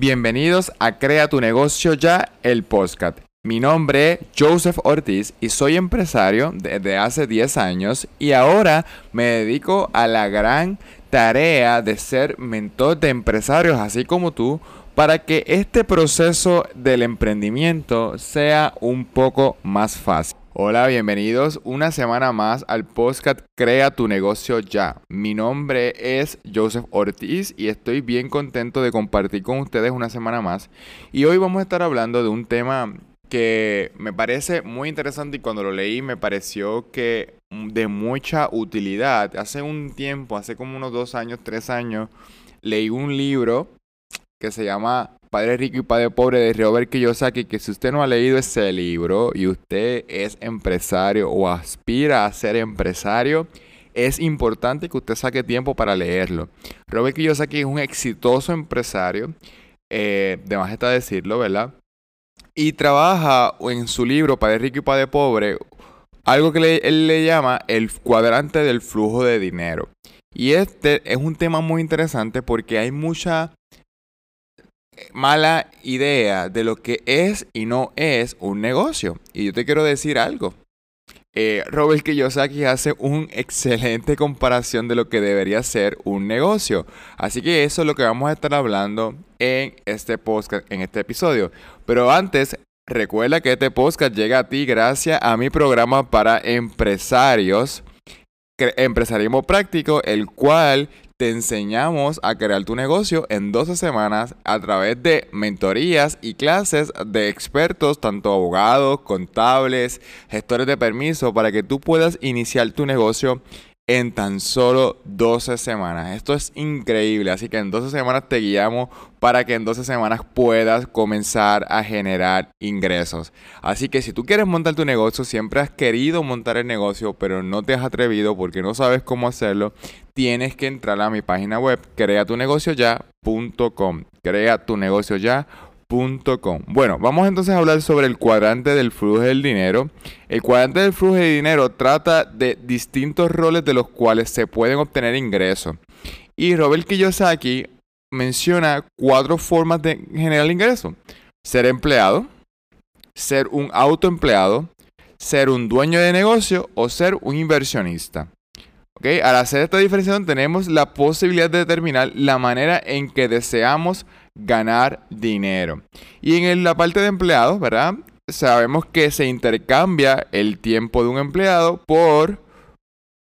Bienvenidos a Crea tu negocio ya, el podcast. Mi nombre es Joseph Ortiz y soy empresario desde hace 10 años y ahora me dedico a la gran tarea de ser mentor de empresarios así como tú para que este proceso del emprendimiento sea un poco más fácil. Hola, bienvenidos una semana más al podcast Crea tu negocio ya. Mi nombre es Joseph Ortiz y estoy bien contento de compartir con ustedes una semana más. Y hoy vamos a estar hablando de un tema que me parece muy interesante y cuando lo leí me pareció que de mucha utilidad. Hace un tiempo, hace como unos dos años, tres años, leí un libro que se llama Padre Rico y Padre Pobre de Robert Kiyosaki, que si usted no ha leído ese libro y usted es empresario o aspira a ser empresario, es importante que usted saque tiempo para leerlo. Robert Kiyosaki es un exitoso empresario, eh, de más está decirlo, ¿verdad? Y trabaja en su libro Padre Rico y Padre Pobre algo que él le llama el cuadrante del flujo de dinero. Y este es un tema muy interesante porque hay mucha mala idea de lo que es y no es un negocio. Y yo te quiero decir algo. Eh, Robert Kiyosaki hace una excelente comparación de lo que debería ser un negocio. Así que eso es lo que vamos a estar hablando en este podcast, en este episodio. Pero antes, recuerda que este podcast llega a ti gracias a mi programa para empresarios, Empresarismo Práctico, el cual te enseñamos a crear tu negocio en 12 semanas a través de mentorías y clases de expertos, tanto abogados, contables, gestores de permiso, para que tú puedas iniciar tu negocio en tan solo 12 semanas. Esto es increíble, así que en 12 semanas te guiamos para que en 12 semanas puedas comenzar a generar ingresos. Así que si tú quieres montar tu negocio, siempre has querido montar el negocio, pero no te has atrevido porque no sabes cómo hacerlo, tienes que entrar a mi página web creatunegocioya.com. Bueno, vamos entonces a hablar sobre el cuadrante del flujo del dinero. El cuadrante del flujo de dinero trata de distintos roles de los cuales se pueden obtener ingresos. Y Robert Kiyosaki menciona cuatro formas de generar ingresos. Ser empleado, ser un autoempleado, ser un dueño de negocio o ser un inversionista. ¿Okay? Al hacer esta diferenciación tenemos la posibilidad de determinar la manera en que deseamos ganar dinero. Y en la parte de empleados, ¿verdad? Sabemos que se intercambia el tiempo de un empleado por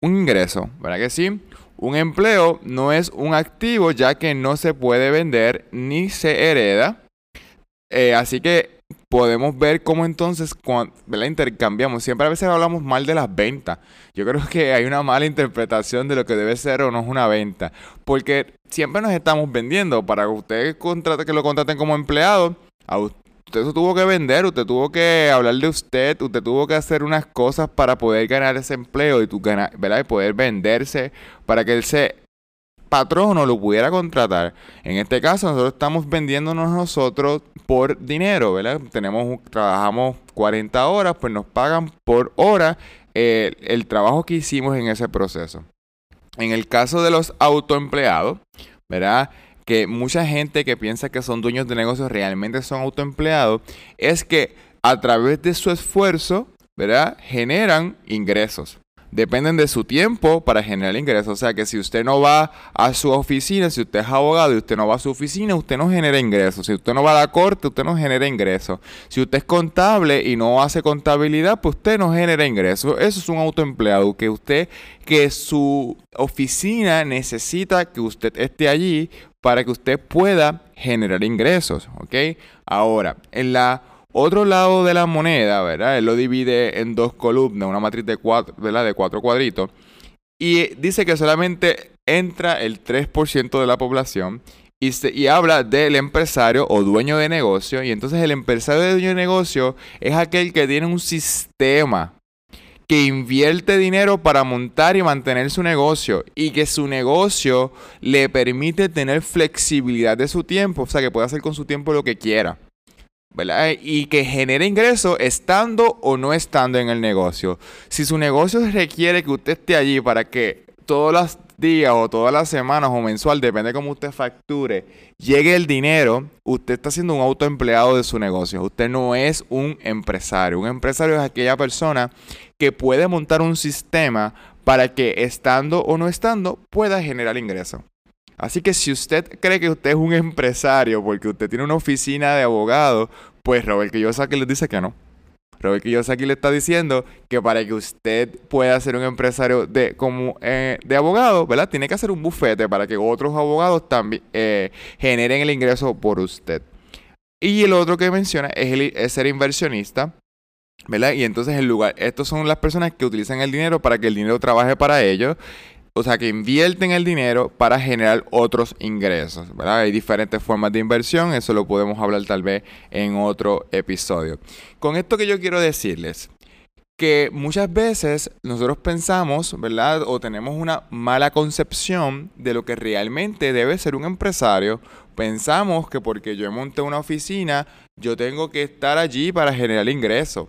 un ingreso, ¿verdad que sí? Un empleo no es un activo ya que no se puede vender ni se hereda. Eh, así que podemos ver cómo entonces la intercambiamos. Siempre a veces hablamos mal de las ventas. Yo creo que hay una mala interpretación de lo que debe ser o no es una venta. Porque siempre nos estamos vendiendo. Para que usted contrate, que lo contraten como empleado, a usted tuvo que vender, usted tuvo que hablar de usted, usted tuvo que hacer unas cosas para poder ganar ese empleo y, tu, ¿verdad? y poder venderse para que él se patrono lo pudiera contratar. En este caso, nosotros estamos vendiéndonos nosotros por dinero, ¿verdad? Tenemos, trabajamos 40 horas, pues nos pagan por hora eh, el trabajo que hicimos en ese proceso. En el caso de los autoempleados, ¿verdad? Que mucha gente que piensa que son dueños de negocios realmente son autoempleados, es que a través de su esfuerzo, ¿verdad? Generan ingresos dependen de su tiempo para generar ingresos. O sea que si usted no va a su oficina, si usted es abogado y usted no va a su oficina, usted no genera ingresos. Si usted no va a la corte, usted no genera ingresos. Si usted es contable y no hace contabilidad, pues usted no genera ingresos. Eso es un autoempleado, que usted, que su oficina necesita que usted esté allí para que usted pueda generar ingresos. ¿Ok? Ahora, en la otro lado de la moneda, ¿verdad? Él lo divide en dos columnas, una matriz de cuatro. De cuatro cuadritos. Y dice que solamente entra el 3% de la población y, y, habla del empresario o dueño de negocio. Y entonces el empresario de dueño de negocio es aquel que tiene un sistema que invierte dinero para montar y mantener su negocio y que su negocio le permite tener flexibilidad de su tiempo, o sea, que puede hacer con su tiempo lo que quiera. Y que genere ingresos estando o no estando en el negocio. Si su negocio requiere que usted esté allí para que todos los días o todas las semanas o mensual, depende de cómo usted facture, llegue el dinero, usted está siendo un autoempleado de su negocio. Usted no es un empresario. Un empresario es aquella persona que puede montar un sistema para que estando o no estando pueda generar ingresos. Así que si usted cree que usted es un empresario porque usted tiene una oficina de abogado, pues Robert que les dice que no. Robert Kiyosaki le está diciendo que para que usted pueda ser un empresario de, como, eh, de abogado, ¿verdad? Tiene que hacer un bufete para que otros abogados también eh, generen el ingreso por usted. Y el otro que menciona es, ser inversionista. ¿verdad? Y entonces el lugar, estos son las personas que utilizan el dinero para que el dinero trabaje para ellos o sea, que invierten el dinero para generar otros ingresos, ¿verdad? Hay diferentes formas de inversión, eso lo podemos hablar tal vez en otro episodio. Con esto que yo quiero decirles, que muchas veces nosotros pensamos, ¿verdad? O tenemos una mala concepción de lo que realmente debe ser un empresario. Pensamos que porque yo monté una oficina, yo tengo que estar allí para generar ingresos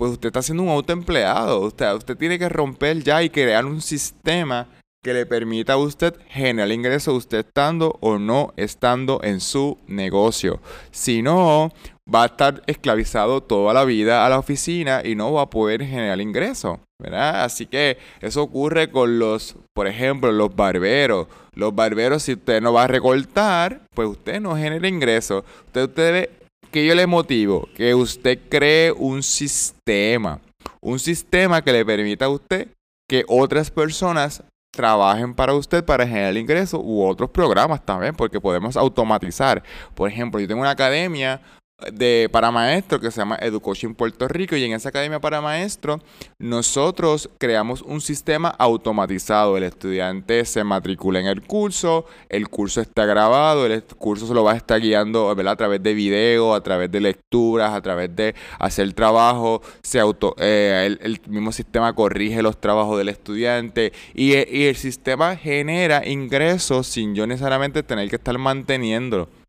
pues usted está siendo un autoempleado. Usted, usted tiene que romper ya y crear un sistema que le permita a usted generar ingresos usted estando o no estando en su negocio. Si no, va a estar esclavizado toda la vida a la oficina y no va a poder generar ingresos. ¿verdad? Así que eso ocurre con los, por ejemplo, los barberos. Los barberos, si usted no va a recortar, pues usted no genera ingresos. Usted, usted que yo le motivo que usted cree un sistema, un sistema que le permita a usted que otras personas trabajen para usted para generar ingresos u otros programas también, porque podemos automatizar. Por ejemplo, yo tengo una academia de para maestros que se llama Educoaching Puerto Rico y en esa academia para maestros nosotros creamos un sistema automatizado. El estudiante se matricula en el curso, el curso está grabado, el curso se lo va a estar guiando a través de video, a través de lecturas, a través de hacer trabajo, se auto, eh, el, mismo sistema corrige los trabajos del estudiante y, y el sistema genera ingresos sin yo necesariamente tener que estar manteniéndolo.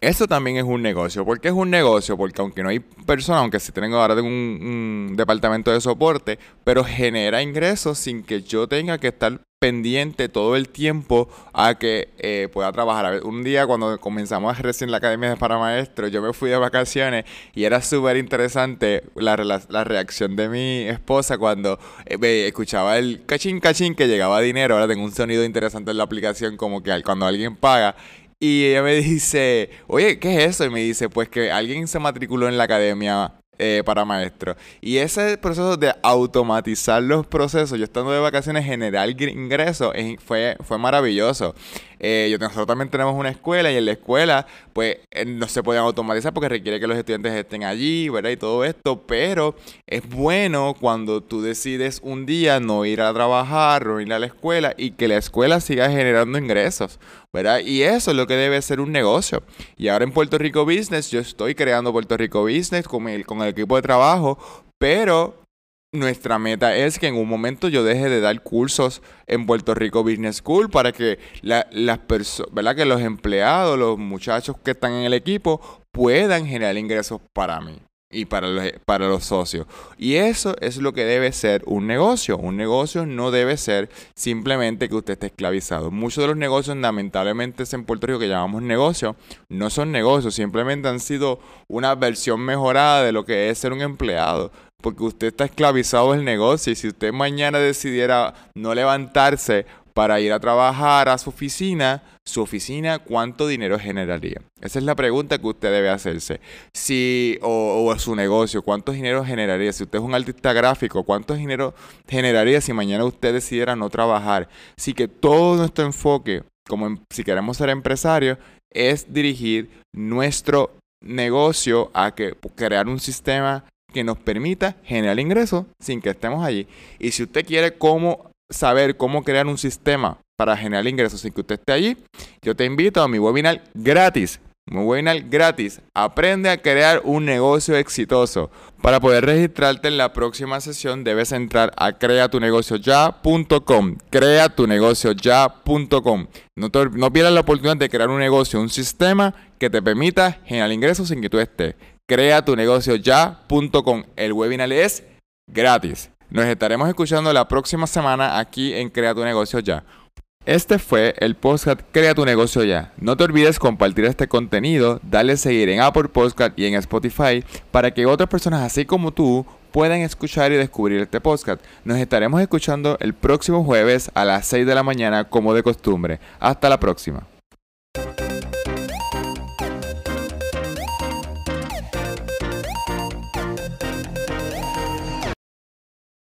Eso también es un negocio. ¿Por qué es un negocio? Porque aunque no hay personas, aunque sí tengo ahora tengo un, departamento de soporte, pero genera ingresos sin que yo tenga que estar pendiente todo el tiempo a que eh, pueda trabajar. un día cuando comenzamos recién la academia de para maestros, yo me fui de vacaciones y era súper interesante la, reacción de mi esposa cuando eh, escuchaba el cachín cachín que llegaba dinero. Ahora tengo un sonido interesante en la aplicación como que cuando alguien paga y ella me dice, oye, ¿qué es eso? Y me dice, pues que alguien se matriculó en la academia eh, para maestros. Y ese proceso de automatizar los procesos, yo estando de vacaciones, generar ingresos, fue, fue maravilloso. Eh, yo, nosotros también tenemos una escuela y en la escuela, pues eh, no se pueden automatizar porque requiere que los estudiantes estén allí, ¿verdad? Y todo esto, pero es bueno cuando tú decides un día no ir a trabajar, no ir a la escuela y que la escuela siga generando ingresos, ¿verdad? Y eso es lo que debe ser un negocio. Y ahora en Puerto Rico Business, yo estoy creando Puerto Rico Business con el, con el equipo de trabajo, pero nuestra meta es que en un momento yo deje de dar cursos en Puerto Rico Business School para que las personas, ¿verdad? Que los empleados, los muchachos que están en el equipo puedan generar ingresos para mí y para los, para los socios. Y eso es lo que debe ser un negocio. Un negocio no debe ser simplemente que usted esté esclavizado. Muchos de los negocios, lamentablemente, en Puerto Rico que llamamos negocio, no son negocios, simplemente han sido una versión mejorada de lo que es ser un empleado porque usted está esclavizado del negocio y si usted mañana decidiera no levantarse para ir a trabajar a su oficina, su oficina, ¿cuánto dinero generaría? Esa es la pregunta que usted debe hacerse. Si, o, a su negocio, ¿cuánto dinero generaría? Si usted es un artista gráfico, ¿cuánto dinero generaría si mañana usted decidiera no trabajar? Así que todo nuestro enfoque, como si queremos ser empresarios, es dirigir nuestro negocio a que crear un sistema que nos permita generar ingresos sin que estemos allí. Y si usted quiere cómo saber cómo crear un sistema para generar ingresos sin que usted esté allí, yo te invito a mi webinar gratis. Webinar gratis. Aprende a crear un negocio exitoso. Para poder registrarte en la próxima sesión debes entrar a creatunegocioya.com. Creatunegocioya.com. No, no pierdas la oportunidad de crear un negocio, un sistema que te permita generar ingresos sin que tú estés. Crea tu negocio ya.com. El webinar es gratis. Nos estaremos escuchando la próxima semana aquí en Crea tu negocio ya. Este fue el podcast Crea tu negocio ya. No te olvides compartir este contenido, darle seguir en Apple Podcast y en Spotify para que otras personas así como tú puedan escuchar y descubrir este podcast. Nos estaremos escuchando el próximo jueves a las 6 de la mañana como de costumbre. Hasta la próxima.